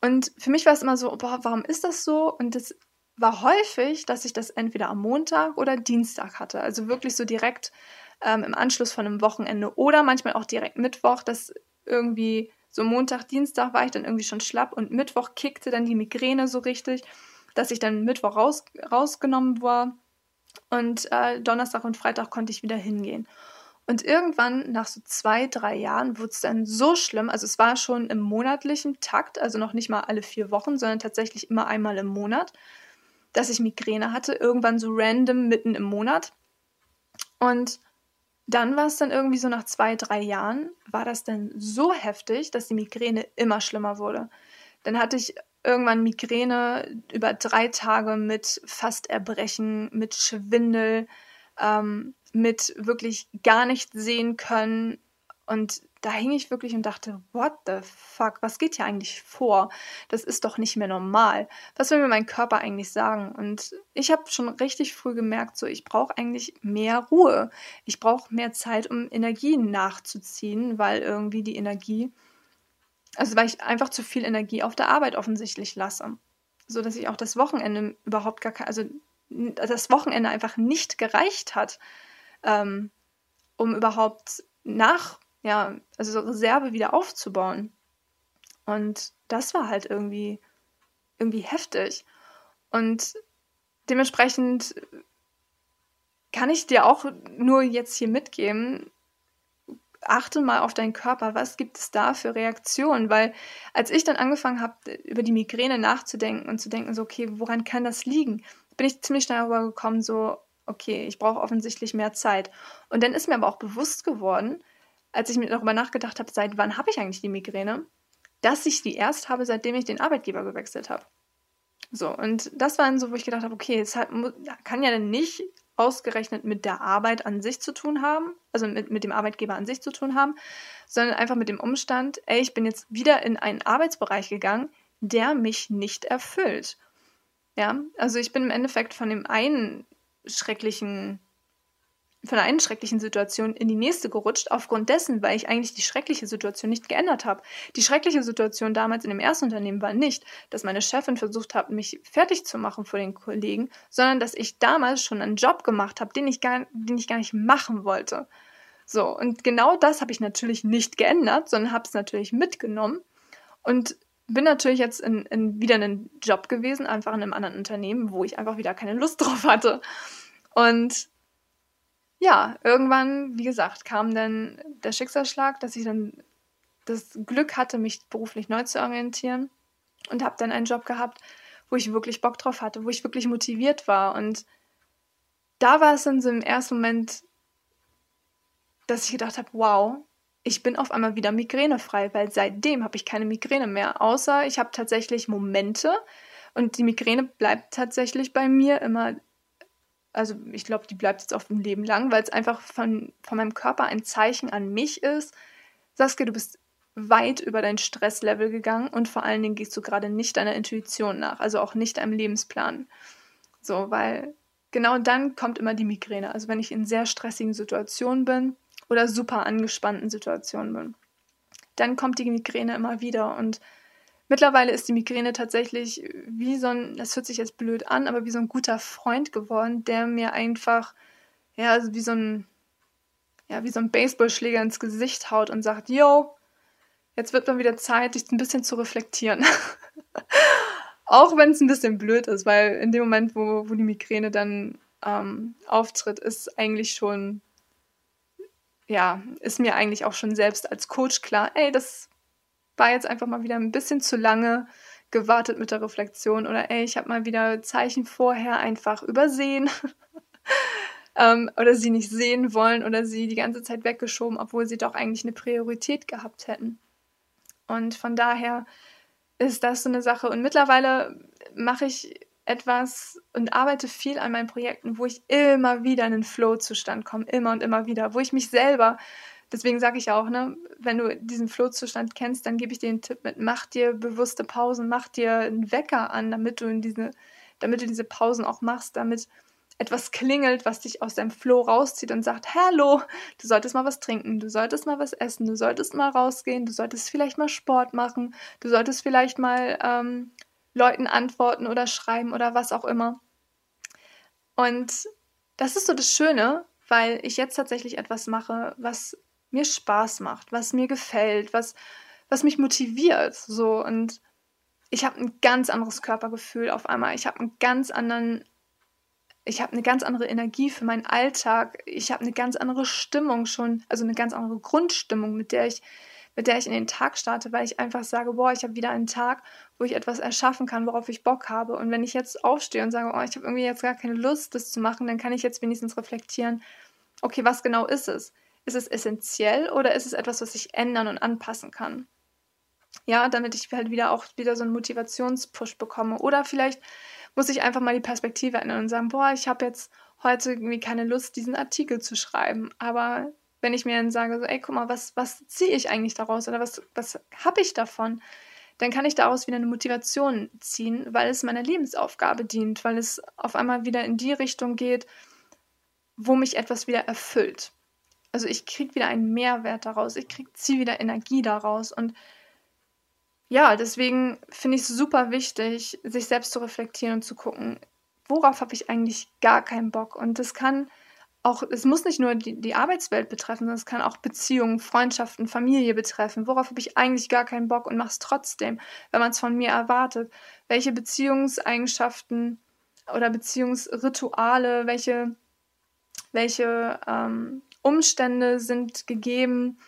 Und für mich war es immer so, boah, warum ist das so? Und es war häufig, dass ich das entweder am Montag oder Dienstag hatte. Also wirklich so direkt ähm, im Anschluss von einem Wochenende oder manchmal auch direkt Mittwoch, dass irgendwie so Montag, Dienstag war ich dann irgendwie schon schlapp und Mittwoch kickte dann die Migräne so richtig, dass ich dann Mittwoch raus, rausgenommen war und äh, Donnerstag und Freitag konnte ich wieder hingehen. Und irgendwann, nach so zwei, drei Jahren, wurde es dann so schlimm. Also es war schon im monatlichen Takt, also noch nicht mal alle vier Wochen, sondern tatsächlich immer einmal im Monat, dass ich Migräne hatte. Irgendwann so random mitten im Monat. Und dann war es dann irgendwie so nach zwei, drei Jahren, war das dann so heftig, dass die Migräne immer schlimmer wurde. Dann hatte ich irgendwann Migräne über drei Tage mit fast Erbrechen, mit Schwindel, ähm, mit wirklich gar nicht sehen können. Und da hing ich wirklich und dachte, what the fuck, was geht hier eigentlich vor? Das ist doch nicht mehr normal. Was will mir mein Körper eigentlich sagen? Und ich habe schon richtig früh gemerkt, so ich brauche eigentlich mehr Ruhe. Ich brauche mehr Zeit, um Energie nachzuziehen, weil irgendwie die Energie, also weil ich einfach zu viel Energie auf der Arbeit offensichtlich lasse. So dass ich auch das Wochenende überhaupt gar kein, also das Wochenende einfach nicht gereicht hat, ähm, um überhaupt nach, ja, also so Reserve wieder aufzubauen. Und das war halt irgendwie, irgendwie heftig. Und dementsprechend kann ich dir auch nur jetzt hier mitgeben, achte mal auf deinen Körper, was gibt es da für Reaktionen? Weil als ich dann angefangen habe, über die Migräne nachzudenken und zu denken, so, okay, woran kann das liegen? bin ich ziemlich schnell darüber gekommen, so, okay, ich brauche offensichtlich mehr Zeit. Und dann ist mir aber auch bewusst geworden, als ich mir darüber nachgedacht habe, seit wann habe ich eigentlich die Migräne, dass ich die erst habe, seitdem ich den Arbeitgeber gewechselt habe. So, und das war dann so, wo ich gedacht habe, okay, es hat, kann ja dann nicht ausgerechnet mit der Arbeit an sich zu tun haben, also mit, mit dem Arbeitgeber an sich zu tun haben, sondern einfach mit dem Umstand, ey, ich bin jetzt wieder in einen Arbeitsbereich gegangen, der mich nicht erfüllt. Ja, also ich bin im Endeffekt von dem einen schrecklichen von einer schrecklichen Situation in die nächste gerutscht, aufgrund dessen, weil ich eigentlich die schreckliche Situation nicht geändert habe. Die schreckliche Situation damals in dem ersten Unternehmen war nicht, dass meine Chefin versucht hat, mich fertig zu machen vor den Kollegen, sondern dass ich damals schon einen Job gemacht habe, den ich gar, den ich gar nicht machen wollte. So, und genau das habe ich natürlich nicht geändert, sondern habe es natürlich mitgenommen und bin natürlich jetzt in, in wieder einen Job gewesen, einfach in einem anderen Unternehmen, wo ich einfach wieder keine Lust drauf hatte. Und ja, irgendwann, wie gesagt, kam dann der Schicksalsschlag, dass ich dann das Glück hatte, mich beruflich neu zu orientieren und habe dann einen Job gehabt, wo ich wirklich Bock drauf hatte, wo ich wirklich motiviert war. Und da war es dann so im ersten Moment, dass ich gedacht habe, wow, ich bin auf einmal wieder migränefrei, weil seitdem habe ich keine Migräne mehr, außer ich habe tatsächlich Momente und die Migräne bleibt tatsächlich bei mir immer also ich glaube, die bleibt jetzt auf dem Leben lang, weil es einfach von, von meinem Körper ein Zeichen an mich ist. Saskia, du bist weit über dein Stresslevel gegangen und vor allen Dingen gehst du gerade nicht deiner Intuition nach, also auch nicht deinem Lebensplan. So, weil genau dann kommt immer die Migräne. Also wenn ich in sehr stressigen Situationen bin oder super angespannten Situationen bin, dann kommt die Migräne immer wieder und Mittlerweile ist die Migräne tatsächlich wie so ein, das hört sich jetzt blöd an, aber wie so ein guter Freund geworden, der mir einfach, ja, also wie so ein, ja, wie so ein Baseballschläger ins Gesicht haut und sagt, yo, jetzt wird mal wieder Zeit, dich ein bisschen zu reflektieren. Auch wenn es ein bisschen blöd ist, weil in dem Moment, wo, wo die Migräne dann ähm, auftritt, ist eigentlich schon, ja, ist mir eigentlich auch schon selbst als Coach klar, ey, das war jetzt einfach mal wieder ein bisschen zu lange gewartet mit der Reflexion oder ey, ich habe mal wieder Zeichen vorher einfach übersehen ähm, oder sie nicht sehen wollen oder sie die ganze Zeit weggeschoben, obwohl sie doch eigentlich eine Priorität gehabt hätten. Und von daher ist das so eine Sache. Und mittlerweile mache ich etwas und arbeite viel an meinen Projekten, wo ich immer wieder in den Flow-Zustand komme, immer und immer wieder, wo ich mich selber deswegen sage ich auch, ne, wenn du diesen Flohzustand kennst, dann gebe ich dir den Tipp mit, mach dir bewusste Pausen, mach dir einen Wecker an, damit du in diese, damit du diese Pausen auch machst, damit etwas klingelt, was dich aus deinem Flow rauszieht und sagt, hallo, du solltest mal was trinken, du solltest mal was essen, du solltest mal rausgehen, du solltest vielleicht mal Sport machen, du solltest vielleicht mal ähm, Leuten antworten oder schreiben oder was auch immer. Und das ist so das Schöne, weil ich jetzt tatsächlich etwas mache, was mir Spaß macht, was mir gefällt, was, was mich motiviert. So und ich habe ein ganz anderes Körpergefühl auf einmal. Ich habe einen ganz anderen, ich habe eine ganz andere Energie für meinen Alltag. Ich habe eine ganz andere Stimmung schon, also eine ganz andere Grundstimmung, mit der ich, mit der ich in den Tag starte, weil ich einfach sage, boah, ich habe wieder einen Tag, wo ich etwas erschaffen kann, worauf ich Bock habe. Und wenn ich jetzt aufstehe und sage, oh, ich habe irgendwie jetzt gar keine Lust, das zu machen, dann kann ich jetzt wenigstens reflektieren, okay, was genau ist es? Ist es essentiell oder ist es etwas, was ich ändern und anpassen kann? Ja, damit ich halt wieder auch wieder so einen Motivationspush bekomme. Oder vielleicht muss ich einfach mal die Perspektive ändern und sagen, boah, ich habe jetzt heute irgendwie keine Lust, diesen Artikel zu schreiben. Aber wenn ich mir dann sage, so, ey, guck mal, was, was ziehe ich eigentlich daraus oder was, was habe ich davon? Dann kann ich daraus wieder eine Motivation ziehen, weil es meiner Lebensaufgabe dient, weil es auf einmal wieder in die Richtung geht, wo mich etwas wieder erfüllt. Also ich kriege wieder einen Mehrwert daraus, ich ziehe wieder Energie daraus und ja, deswegen finde ich es super wichtig, sich selbst zu reflektieren und zu gucken, worauf habe ich eigentlich gar keinen Bock. Und das kann auch, es muss nicht nur die, die Arbeitswelt betreffen, sondern es kann auch Beziehungen, Freundschaften, Familie betreffen. Worauf habe ich eigentlich gar keinen Bock und mache es trotzdem, wenn man es von mir erwartet? Welche Beziehungseigenschaften oder Beziehungsrituale, welche, welche ähm, Umstände sind gegeben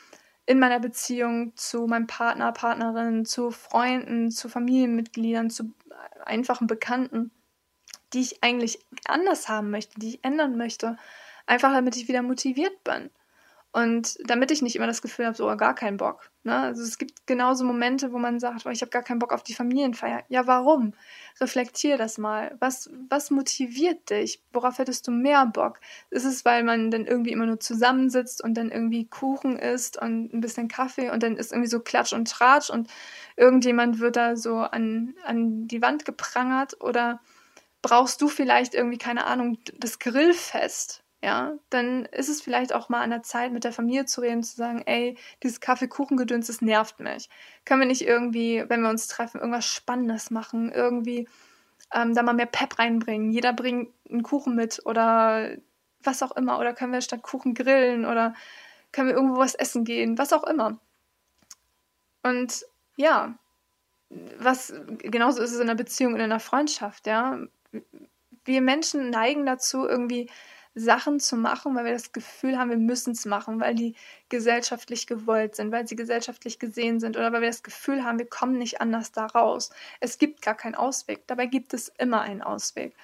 in meiner Beziehung zu meinem Partner, Partnerin, zu Freunden, zu Familienmitgliedern, zu einfachen Bekannten, die ich eigentlich anders haben möchte, die ich ändern möchte, einfach damit ich wieder motiviert bin. Und damit ich nicht immer das Gefühl habe, so oh, gar keinen Bock. Ne? Also es gibt genauso Momente, wo man sagt, oh, ich habe gar keinen Bock auf die Familienfeier. Ja, warum? Reflektier das mal. Was, was motiviert dich? Worauf hättest du mehr Bock? Ist es, weil man dann irgendwie immer nur zusammensitzt und dann irgendwie Kuchen isst und ein bisschen Kaffee und dann ist irgendwie so Klatsch und Tratsch und irgendjemand wird da so an, an die Wand geprangert? Oder brauchst du vielleicht irgendwie, keine Ahnung, das Grillfest? Ja, dann ist es vielleicht auch mal an der Zeit, mit der Familie zu reden, zu sagen, ey, dieses Kaffeekuchengedöns, das nervt mich. Können wir nicht irgendwie, wenn wir uns treffen, irgendwas Spannendes machen, irgendwie ähm, da mal mehr Pep reinbringen? Jeder bringt einen Kuchen mit oder was auch immer. Oder können wir statt Kuchen grillen oder können wir irgendwo was essen gehen, was auch immer. Und ja, was genauso ist es in einer Beziehung, in einer Freundschaft, ja. Wir Menschen neigen dazu, irgendwie Sachen zu machen, weil wir das Gefühl haben, wir müssen es machen, weil die gesellschaftlich gewollt sind, weil sie gesellschaftlich gesehen sind oder weil wir das Gefühl haben, wir kommen nicht anders da raus. Es gibt gar keinen Ausweg. Dabei gibt es immer einen Ausweg.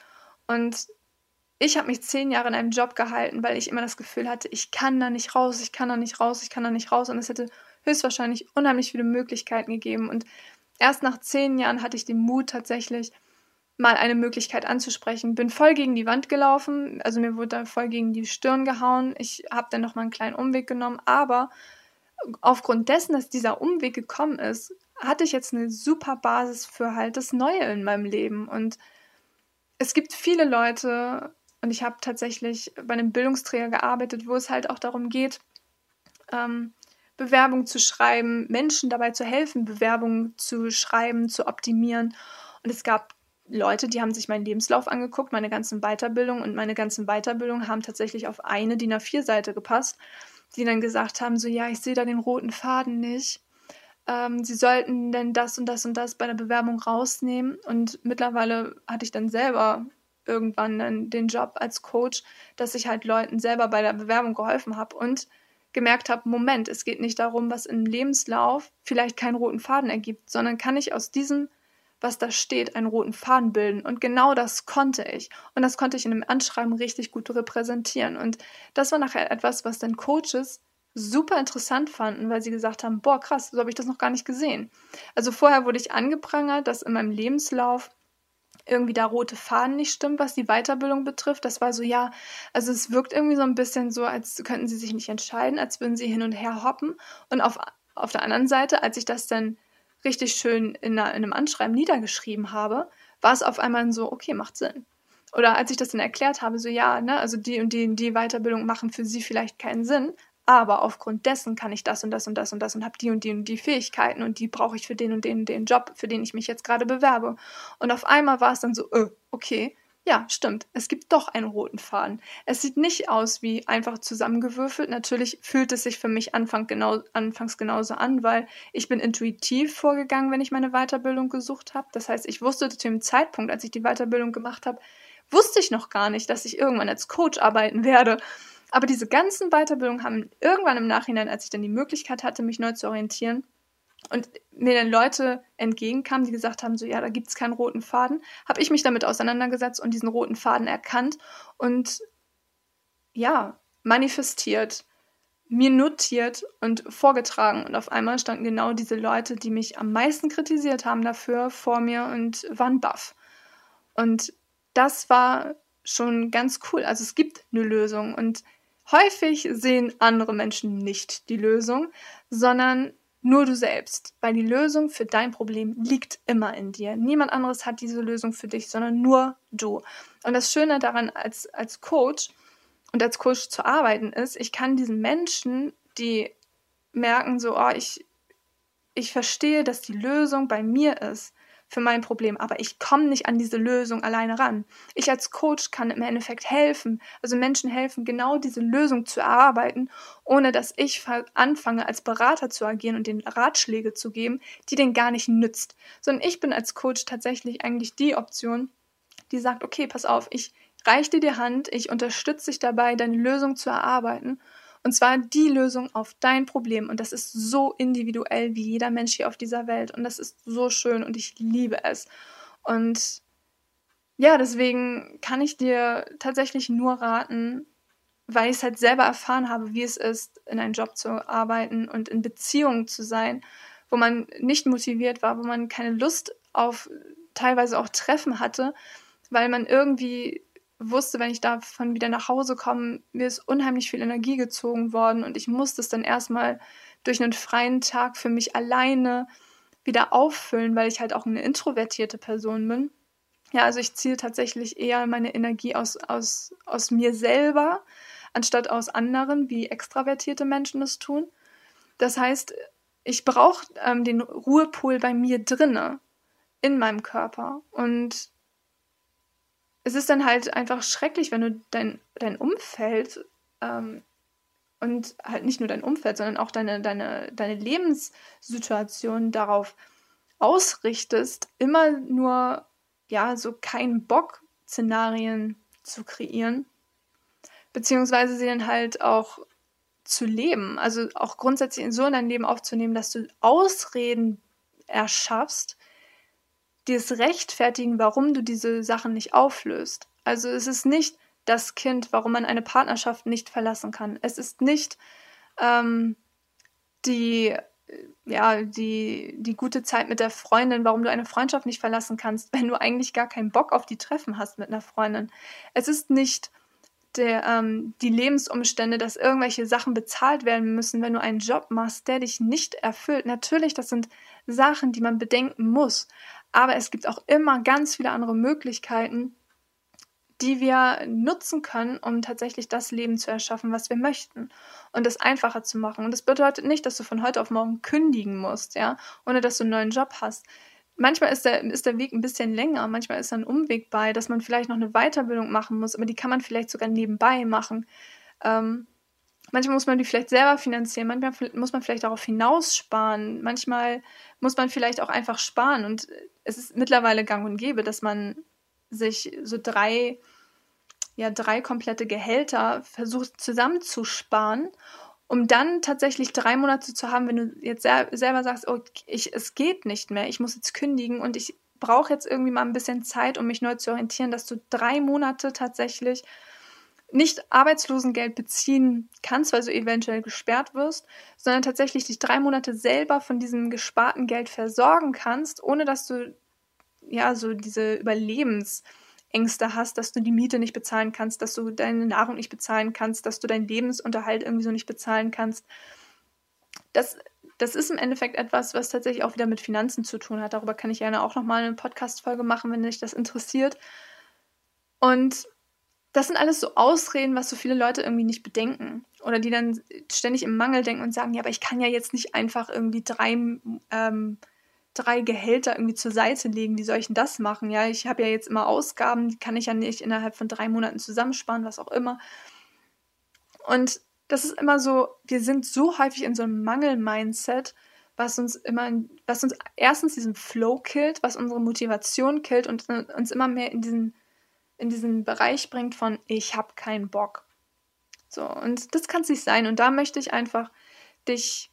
Und ich habe mich zehn Jahre in einem Job gehalten, weil ich immer das Gefühl hatte, ich kann da nicht raus, ich kann da nicht raus, ich kann da nicht raus. Und es hätte höchstwahrscheinlich unheimlich viele Möglichkeiten gegeben. Und erst nach zehn Jahren hatte ich den Mut tatsächlich, mal eine Möglichkeit anzusprechen. Bin voll gegen die Wand gelaufen, also mir wurde da voll gegen die Stirn gehauen. Ich habe dann noch mal einen kleinen Umweg genommen, aber aufgrund dessen, dass dieser Umweg gekommen ist, hatte ich jetzt eine super Basis für halt das Neue in meinem Leben. Und es gibt viele Leute, und ich habe tatsächlich bei einem Bildungsträger gearbeitet, wo es halt auch darum geht, ähm, Bewerbungen zu schreiben, Menschen dabei zu helfen, Bewerbungen zu schreiben, zu optimieren. Und es gab Leute, die haben sich meinen Lebenslauf angeguckt, meine ganzen Weiterbildungen und meine ganzen Weiterbildungen haben tatsächlich auf eine DIN A4-Seite gepasst, die dann gesagt haben, so ja, ich sehe da den roten Faden nicht. Ähm, sie sollten denn das und das und das bei der Bewerbung rausnehmen. Und mittlerweile hatte ich dann selber irgendwann dann den Job als Coach, dass ich halt Leuten selber bei der Bewerbung geholfen habe und gemerkt habe, Moment, es geht nicht darum, was im Lebenslauf vielleicht keinen roten Faden ergibt, sondern kann ich aus diesem was da steht, einen roten Faden bilden. Und genau das konnte ich. Und das konnte ich in einem Anschreiben richtig gut repräsentieren. Und das war nachher etwas, was dann Coaches super interessant fanden, weil sie gesagt haben, boah, krass, so habe ich das noch gar nicht gesehen. Also vorher wurde ich angeprangert, dass in meinem Lebenslauf irgendwie der rote Faden nicht stimmt, was die Weiterbildung betrifft. Das war so, ja, also es wirkt irgendwie so ein bisschen so, als könnten sie sich nicht entscheiden, als würden sie hin und her hoppen. Und auf, auf der anderen Seite, als ich das dann richtig schön in, einer, in einem Anschreiben niedergeschrieben habe, war es auf einmal so, okay, macht Sinn. Oder als ich das dann erklärt habe, so ja, ne, also die und die, die Weiterbildung machen für sie vielleicht keinen Sinn, aber aufgrund dessen kann ich das und das und das und das und habe die und die und die Fähigkeiten und die brauche ich für den und den den Job, für den ich mich jetzt gerade bewerbe. Und auf einmal war es dann so, äh, okay, ja, stimmt. Es gibt doch einen roten Faden. Es sieht nicht aus wie einfach zusammengewürfelt. Natürlich fühlt es sich für mich Anfang genau, anfangs genauso an, weil ich bin intuitiv vorgegangen, wenn ich meine Weiterbildung gesucht habe. Das heißt, ich wusste zu dem Zeitpunkt, als ich die Weiterbildung gemacht habe, wusste ich noch gar nicht, dass ich irgendwann als Coach arbeiten werde. Aber diese ganzen Weiterbildungen haben irgendwann im Nachhinein, als ich dann die Möglichkeit hatte, mich neu zu orientieren, und mir dann Leute entgegenkamen, die gesagt haben, so ja, da gibt es keinen roten Faden, habe ich mich damit auseinandergesetzt und diesen roten Faden erkannt und ja, manifestiert, mir notiert und vorgetragen. Und auf einmal standen genau diese Leute, die mich am meisten kritisiert haben dafür, vor mir und waren baff. Und das war schon ganz cool. Also es gibt eine Lösung und häufig sehen andere Menschen nicht die Lösung, sondern nur du selbst, weil die Lösung für dein Problem liegt immer in dir. Niemand anderes hat diese Lösung für dich, sondern nur du. Und das Schöne daran als, als Coach und als Coach zu arbeiten ist, ich kann diesen Menschen, die merken so, oh, ich, ich verstehe, dass die Lösung bei mir ist, für mein Problem, aber ich komme nicht an diese Lösung alleine ran. Ich als Coach kann im Endeffekt helfen, also Menschen helfen, genau diese Lösung zu erarbeiten, ohne dass ich anfange, als Berater zu agieren und den Ratschläge zu geben, die den gar nicht nützt. Sondern ich bin als Coach tatsächlich eigentlich die Option, die sagt, okay, pass auf, ich reiche dir die Hand, ich unterstütze dich dabei, deine Lösung zu erarbeiten und zwar die Lösung auf dein Problem. Und das ist so individuell wie jeder Mensch hier auf dieser Welt. Und das ist so schön und ich liebe es. Und ja, deswegen kann ich dir tatsächlich nur raten, weil ich es halt selber erfahren habe, wie es ist, in einem Job zu arbeiten und in Beziehungen zu sein, wo man nicht motiviert war, wo man keine Lust auf teilweise auch Treffen hatte, weil man irgendwie wusste, wenn ich davon wieder nach Hause komme, mir ist unheimlich viel Energie gezogen worden und ich musste es dann erstmal durch einen freien Tag für mich alleine wieder auffüllen, weil ich halt auch eine introvertierte Person bin. Ja, also ich ziehe tatsächlich eher meine Energie aus, aus, aus mir selber, anstatt aus anderen, wie extravertierte Menschen es tun. Das heißt, ich brauche ähm, den Ruhepol bei mir drinne, in meinem Körper. Und es ist dann halt einfach schrecklich, wenn du dein, dein Umfeld ähm, und halt nicht nur dein Umfeld, sondern auch deine, deine, deine Lebenssituation darauf ausrichtest, immer nur ja so keinen Bock-Szenarien zu kreieren, beziehungsweise sie dann halt auch zu leben, also auch grundsätzlich so in dein Leben aufzunehmen, dass du Ausreden erschaffst, es rechtfertigen, warum du diese Sachen nicht auflöst. Also es ist nicht, das Kind, warum man eine Partnerschaft nicht verlassen kann. Es ist nicht ähm, die, ja, die, die gute Zeit mit der Freundin, warum du eine Freundschaft nicht verlassen kannst, wenn du eigentlich gar keinen Bock auf die Treffen hast mit einer Freundin. Es ist nicht der, ähm, die Lebensumstände, dass irgendwelche Sachen bezahlt werden müssen, wenn du einen Job machst, der dich nicht erfüllt. Natürlich, das sind Sachen, die man bedenken muss. Aber es gibt auch immer ganz viele andere Möglichkeiten, die wir nutzen können, um tatsächlich das Leben zu erschaffen, was wir möchten und es einfacher zu machen. Und das bedeutet nicht, dass du von heute auf morgen kündigen musst, ja, ohne dass du einen neuen Job hast. Manchmal ist der, ist der Weg ein bisschen länger, manchmal ist da ein Umweg bei, dass man vielleicht noch eine Weiterbildung machen muss, aber die kann man vielleicht sogar nebenbei machen. Ähm, manchmal muss man die vielleicht selber finanzieren, manchmal muss man vielleicht darauf hinaussparen, manchmal muss man vielleicht auch einfach sparen. Und es ist mittlerweile gang und gäbe, dass man sich so drei, ja, drei komplette Gehälter versucht zusammenzusparen, um dann tatsächlich drei Monate zu haben, wenn du jetzt sel selber sagst, oh, ich, es geht nicht mehr, ich muss jetzt kündigen und ich brauche jetzt irgendwie mal ein bisschen Zeit, um mich neu zu orientieren, dass du drei Monate tatsächlich nicht Arbeitslosengeld beziehen kannst, weil du eventuell gesperrt wirst, sondern tatsächlich dich drei Monate selber von diesem gesparten Geld versorgen kannst, ohne dass du ja, so diese Überlebensängste hast, dass du die Miete nicht bezahlen kannst, dass du deine Nahrung nicht bezahlen kannst, dass du deinen Lebensunterhalt irgendwie so nicht bezahlen kannst. Das, das ist im Endeffekt etwas, was tatsächlich auch wieder mit Finanzen zu tun hat. Darüber kann ich gerne auch nochmal eine Podcast-Folge machen, wenn dich das interessiert. Und das sind alles so Ausreden, was so viele Leute irgendwie nicht bedenken. Oder die dann ständig im Mangel denken und sagen, ja, aber ich kann ja jetzt nicht einfach irgendwie drei ähm, drei Gehälter irgendwie zur Seite legen, wie soll ich denn das machen? Ja, ich habe ja jetzt immer Ausgaben, die kann ich ja nicht innerhalb von drei Monaten zusammensparen, was auch immer. Und das ist immer so, wir sind so häufig in so einem Mangel-Mindset, was uns immer, was uns erstens diesen Flow killt, was unsere Motivation killt und uns immer mehr in diesen, in diesen Bereich bringt von ich habe keinen Bock. So, und das kann es nicht sein. Und da möchte ich einfach dich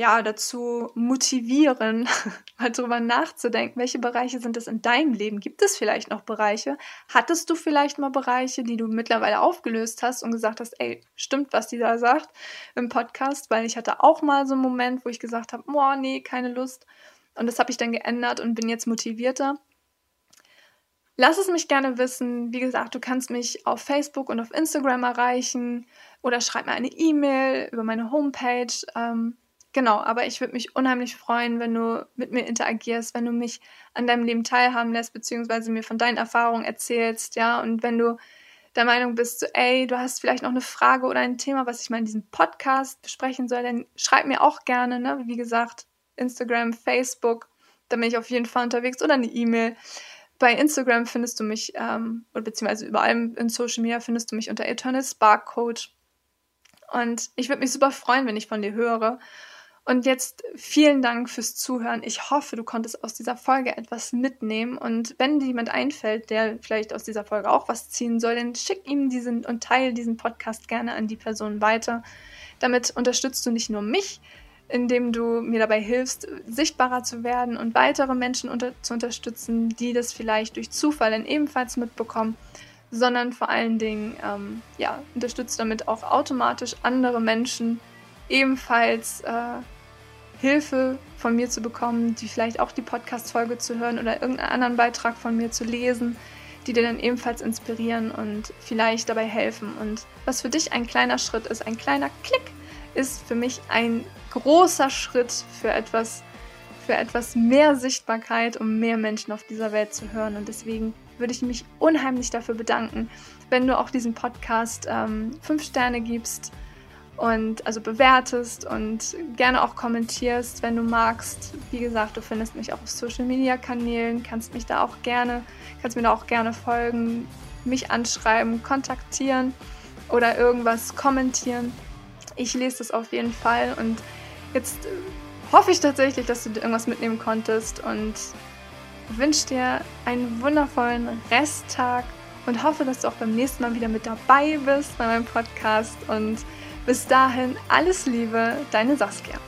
ja, dazu motivieren, mal drüber nachzudenken, welche Bereiche sind es in deinem Leben? Gibt es vielleicht noch Bereiche? Hattest du vielleicht mal Bereiche, die du mittlerweile aufgelöst hast und gesagt hast, ey, stimmt, was die da sagt im Podcast? Weil ich hatte auch mal so einen Moment, wo ich gesagt habe, boah, nee, keine Lust. Und das habe ich dann geändert und bin jetzt motivierter. Lass es mich gerne wissen. Wie gesagt, du kannst mich auf Facebook und auf Instagram erreichen oder schreib mir eine E-Mail über meine Homepage. Ähm, Genau, aber ich würde mich unheimlich freuen, wenn du mit mir interagierst, wenn du mich an deinem Leben teilhaben lässt, beziehungsweise mir von deinen Erfahrungen erzählst, ja, und wenn du der Meinung bist, so, ey, du hast vielleicht noch eine Frage oder ein Thema, was ich mal in diesem Podcast besprechen soll, dann schreib mir auch gerne, ne, wie gesagt, Instagram, Facebook, da bin ich auf jeden Fall unterwegs oder eine E-Mail. Bei Instagram findest du mich, ähm, oder beziehungsweise überall in Social Media findest du mich unter Eternal Spark Coach. Und ich würde mich super freuen, wenn ich von dir höre. Und jetzt vielen Dank fürs Zuhören. Ich hoffe, du konntest aus dieser Folge etwas mitnehmen. Und wenn dir jemand einfällt, der vielleicht aus dieser Folge auch was ziehen soll, dann schick ihm diesen und teile diesen Podcast gerne an die Person weiter. Damit unterstützt du nicht nur mich, indem du mir dabei hilfst, sichtbarer zu werden und weitere Menschen unter zu unterstützen, die das vielleicht durch Zufall dann ebenfalls mitbekommen, sondern vor allen Dingen ähm, ja, unterstützt damit auch automatisch andere Menschen ebenfalls äh, Hilfe von mir zu bekommen, die vielleicht auch die Podcast-Folge zu hören oder irgendeinen anderen Beitrag von mir zu lesen, die dir dann ebenfalls inspirieren und vielleicht dabei helfen. Und was für dich ein kleiner Schritt ist, ein kleiner Klick, ist für mich ein großer Schritt für etwas, für etwas mehr Sichtbarkeit, um mehr Menschen auf dieser Welt zu hören. Und deswegen würde ich mich unheimlich dafür bedanken, wenn du auch diesen Podcast ähm, fünf Sterne gibst und also bewertest und gerne auch kommentierst, wenn du magst. Wie gesagt, du findest mich auch auf Social Media Kanälen, kannst mich da auch gerne, kannst mir da auch gerne folgen, mich anschreiben, kontaktieren oder irgendwas kommentieren. Ich lese das auf jeden Fall und jetzt hoffe ich tatsächlich, dass du dir irgendwas mitnehmen konntest und wünsche dir einen wundervollen Resttag und hoffe, dass du auch beim nächsten Mal wieder mit dabei bist bei meinem Podcast. Und bis dahin alles Liebe, deine Saskia.